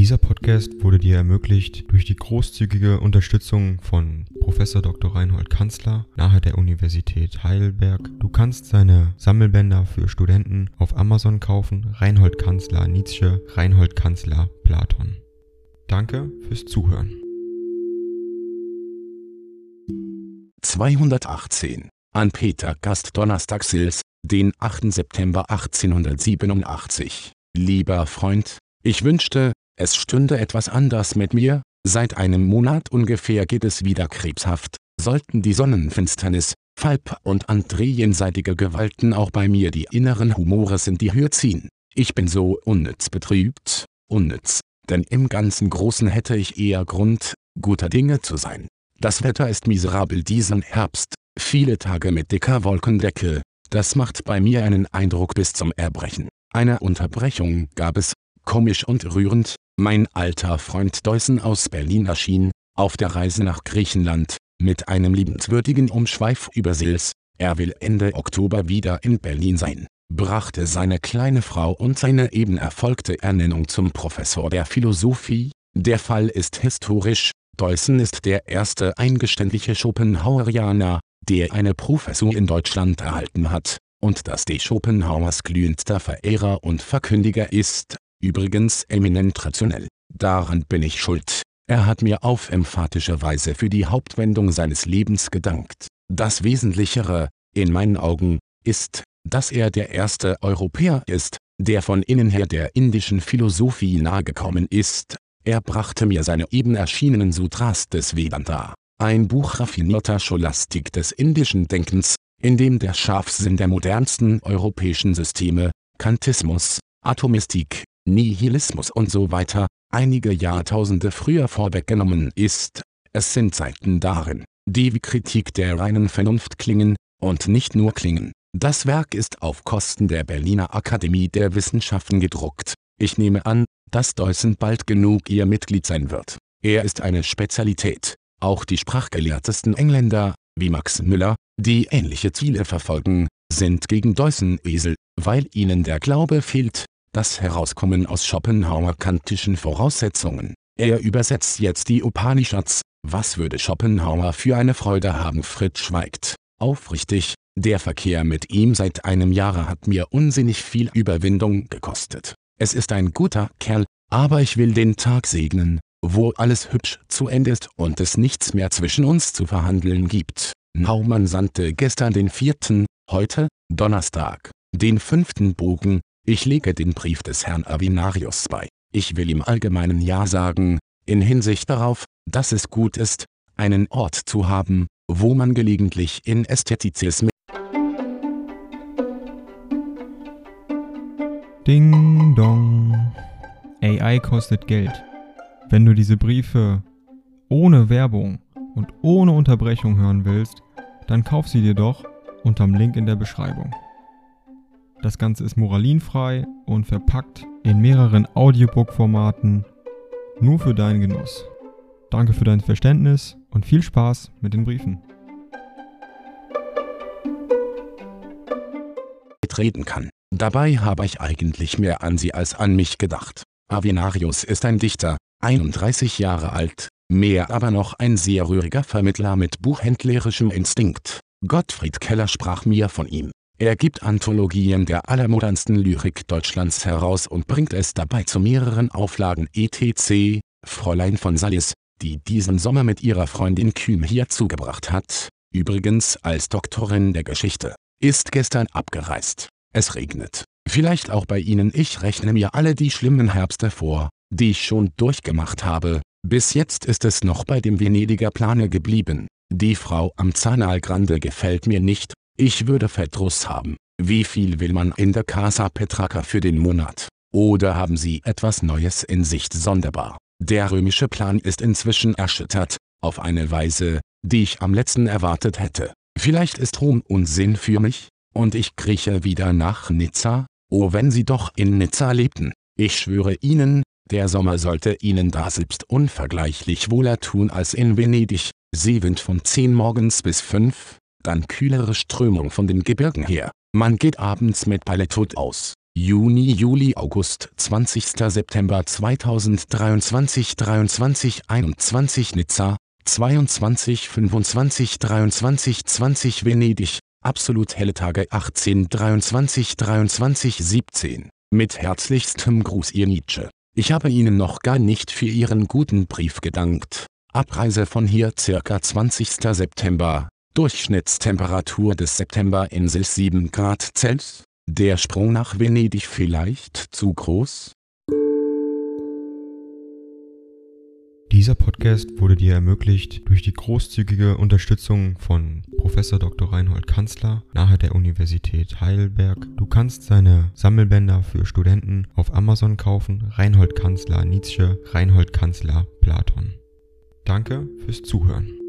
Dieser Podcast wurde dir ermöglicht durch die großzügige Unterstützung von Professor Dr. Reinhold Kanzler nahe der Universität Heidelberg. Du kannst seine Sammelbänder für Studenten auf Amazon kaufen. Reinhold Kanzler Nietzsche, Reinhold Kanzler Platon. Danke fürs Zuhören. 218 an Peter Gast Donnerstagsils, den 8. September 1887. Lieber Freund, ich wünschte, es stünde etwas anders mit mir, seit einem Monat ungefähr geht es wieder krebshaft, sollten die Sonnenfinsternis, Falb und andere jenseitige Gewalten auch bei mir die inneren Humores in die Höhe ziehen. Ich bin so unnütz betrübt, unnütz, denn im ganzen Großen hätte ich eher Grund, guter Dinge zu sein. Das Wetter ist miserabel diesen Herbst, viele Tage mit dicker Wolkendecke, das macht bei mir einen Eindruck bis zum Erbrechen. Eine Unterbrechung gab es, komisch und rührend, mein alter Freund Deussen aus Berlin erschien, auf der Reise nach Griechenland, mit einem liebenswürdigen Umschweif über Sils, er will Ende Oktober wieder in Berlin sein, brachte seine kleine Frau und seine eben erfolgte Ernennung zum Professor der Philosophie, der Fall ist historisch, Deussen ist der erste eingeständliche Schopenhauerianer, der eine Professur in Deutschland erhalten hat, und dass D. Schopenhauers glühendster Verehrer und Verkündiger ist, übrigens eminent rationell. Daran bin ich schuld. Er hat mir auf emphatische Weise für die Hauptwendung seines Lebens gedankt. Das Wesentlichere, in meinen Augen, ist, dass er der erste Europäer ist, der von innen her der indischen Philosophie nahegekommen ist. Er brachte mir seine eben erschienenen Sutras des Vedanta, ein Buch raffinierter Scholastik des indischen Denkens, in dem der Scharfsinn der modernsten europäischen Systeme, Kantismus, Atomistik, Nihilismus und so weiter, einige Jahrtausende früher vorweggenommen ist. Es sind Seiten darin, die wie Kritik der reinen Vernunft klingen, und nicht nur klingen. Das Werk ist auf Kosten der Berliner Akademie der Wissenschaften gedruckt. Ich nehme an, dass Deussen bald genug ihr Mitglied sein wird. Er ist eine Spezialität. Auch die sprachgelehrtesten Engländer, wie Max Müller, die ähnliche Ziele verfolgen, sind gegen Deussen Esel, weil ihnen der Glaube fehlt, das Herauskommen aus Schopenhauer-kantischen Voraussetzungen. Er übersetzt jetzt die Upanishads. Was würde Schopenhauer für eine Freude haben? Fritz schweigt. Aufrichtig, der Verkehr mit ihm seit einem Jahre hat mir unsinnig viel Überwindung gekostet. Es ist ein guter Kerl, aber ich will den Tag segnen, wo alles hübsch zu Ende ist und es nichts mehr zwischen uns zu verhandeln gibt. Naumann sandte gestern den vierten, heute, Donnerstag, den fünften Bogen, ich lege den Brief des Herrn Avenarius bei. Ich will ihm allgemeinen Ja sagen, in Hinsicht darauf, dass es gut ist, einen Ort zu haben, wo man gelegentlich in Ästhetizismus Ding dong. AI kostet Geld. Wenn du diese Briefe ohne Werbung und ohne Unterbrechung hören willst, dann kauf sie dir doch unterm Link in der Beschreibung. Das Ganze ist moralinfrei und verpackt in mehreren Audiobook-Formaten nur für deinen Genuss. Danke für dein Verständnis und viel Spaß mit den Briefen. treten kann. Dabei habe ich eigentlich mehr an sie als an mich gedacht. Avenarius ist ein Dichter, 31 Jahre alt, mehr aber noch ein sehr rühriger Vermittler mit buchhändlerischem Instinkt. Gottfried Keller sprach mir von ihm. Er gibt Anthologien der allermodernsten Lyrik Deutschlands heraus und bringt es dabei zu mehreren Auflagen etc. Fräulein von Salis, die diesen Sommer mit ihrer Freundin Kühm hier zugebracht hat, übrigens als Doktorin der Geschichte, ist gestern abgereist. Es regnet. Vielleicht auch bei Ihnen. Ich rechne mir alle die schlimmen Herbste vor, die ich schon durchgemacht habe. Bis jetzt ist es noch bei dem Venediger Plane geblieben. Die Frau am Zanal Grande gefällt mir nicht, ich würde Verdruss haben. Wie viel will man in der Casa Petrarca für den Monat? Oder haben Sie etwas Neues in Sicht sonderbar? Der römische Plan ist inzwischen erschüttert, auf eine Weise, die ich am letzten erwartet hätte. Vielleicht ist Rom Unsinn für mich, und ich krieche wieder nach Nizza, oh wenn Sie doch in Nizza lebten. Ich schwöre Ihnen, der Sommer sollte Ihnen da selbst unvergleichlich wohler tun als in Venedig. Seewind von 10 morgens bis 5, dann kühlere Strömung von den Gebirgen her. Man geht abends mit Palettot aus. Juni, Juli, August, 20. September 2023, 23, 21 Nizza, 22, 25, 23, 20 Venedig, absolut helle Tage 18, 23, 23, 17. Mit herzlichstem Gruß Ihr Nietzsche. Ich habe Ihnen noch gar nicht für Ihren guten Brief gedankt. Abreise von hier circa 20. September. Durchschnittstemperatur des Septemberinsels 7 Grad Celsius. Der Sprung nach Venedig vielleicht zu groß? Dieser Podcast wurde dir ermöglicht durch die großzügige Unterstützung von Prof. Dr. Reinhold Kanzler nahe der Universität Heidelberg. Du kannst seine Sammelbänder für Studenten auf Amazon kaufen. Reinhold Kanzler Nietzsche, Reinhold Kanzler Platon. Danke fürs Zuhören.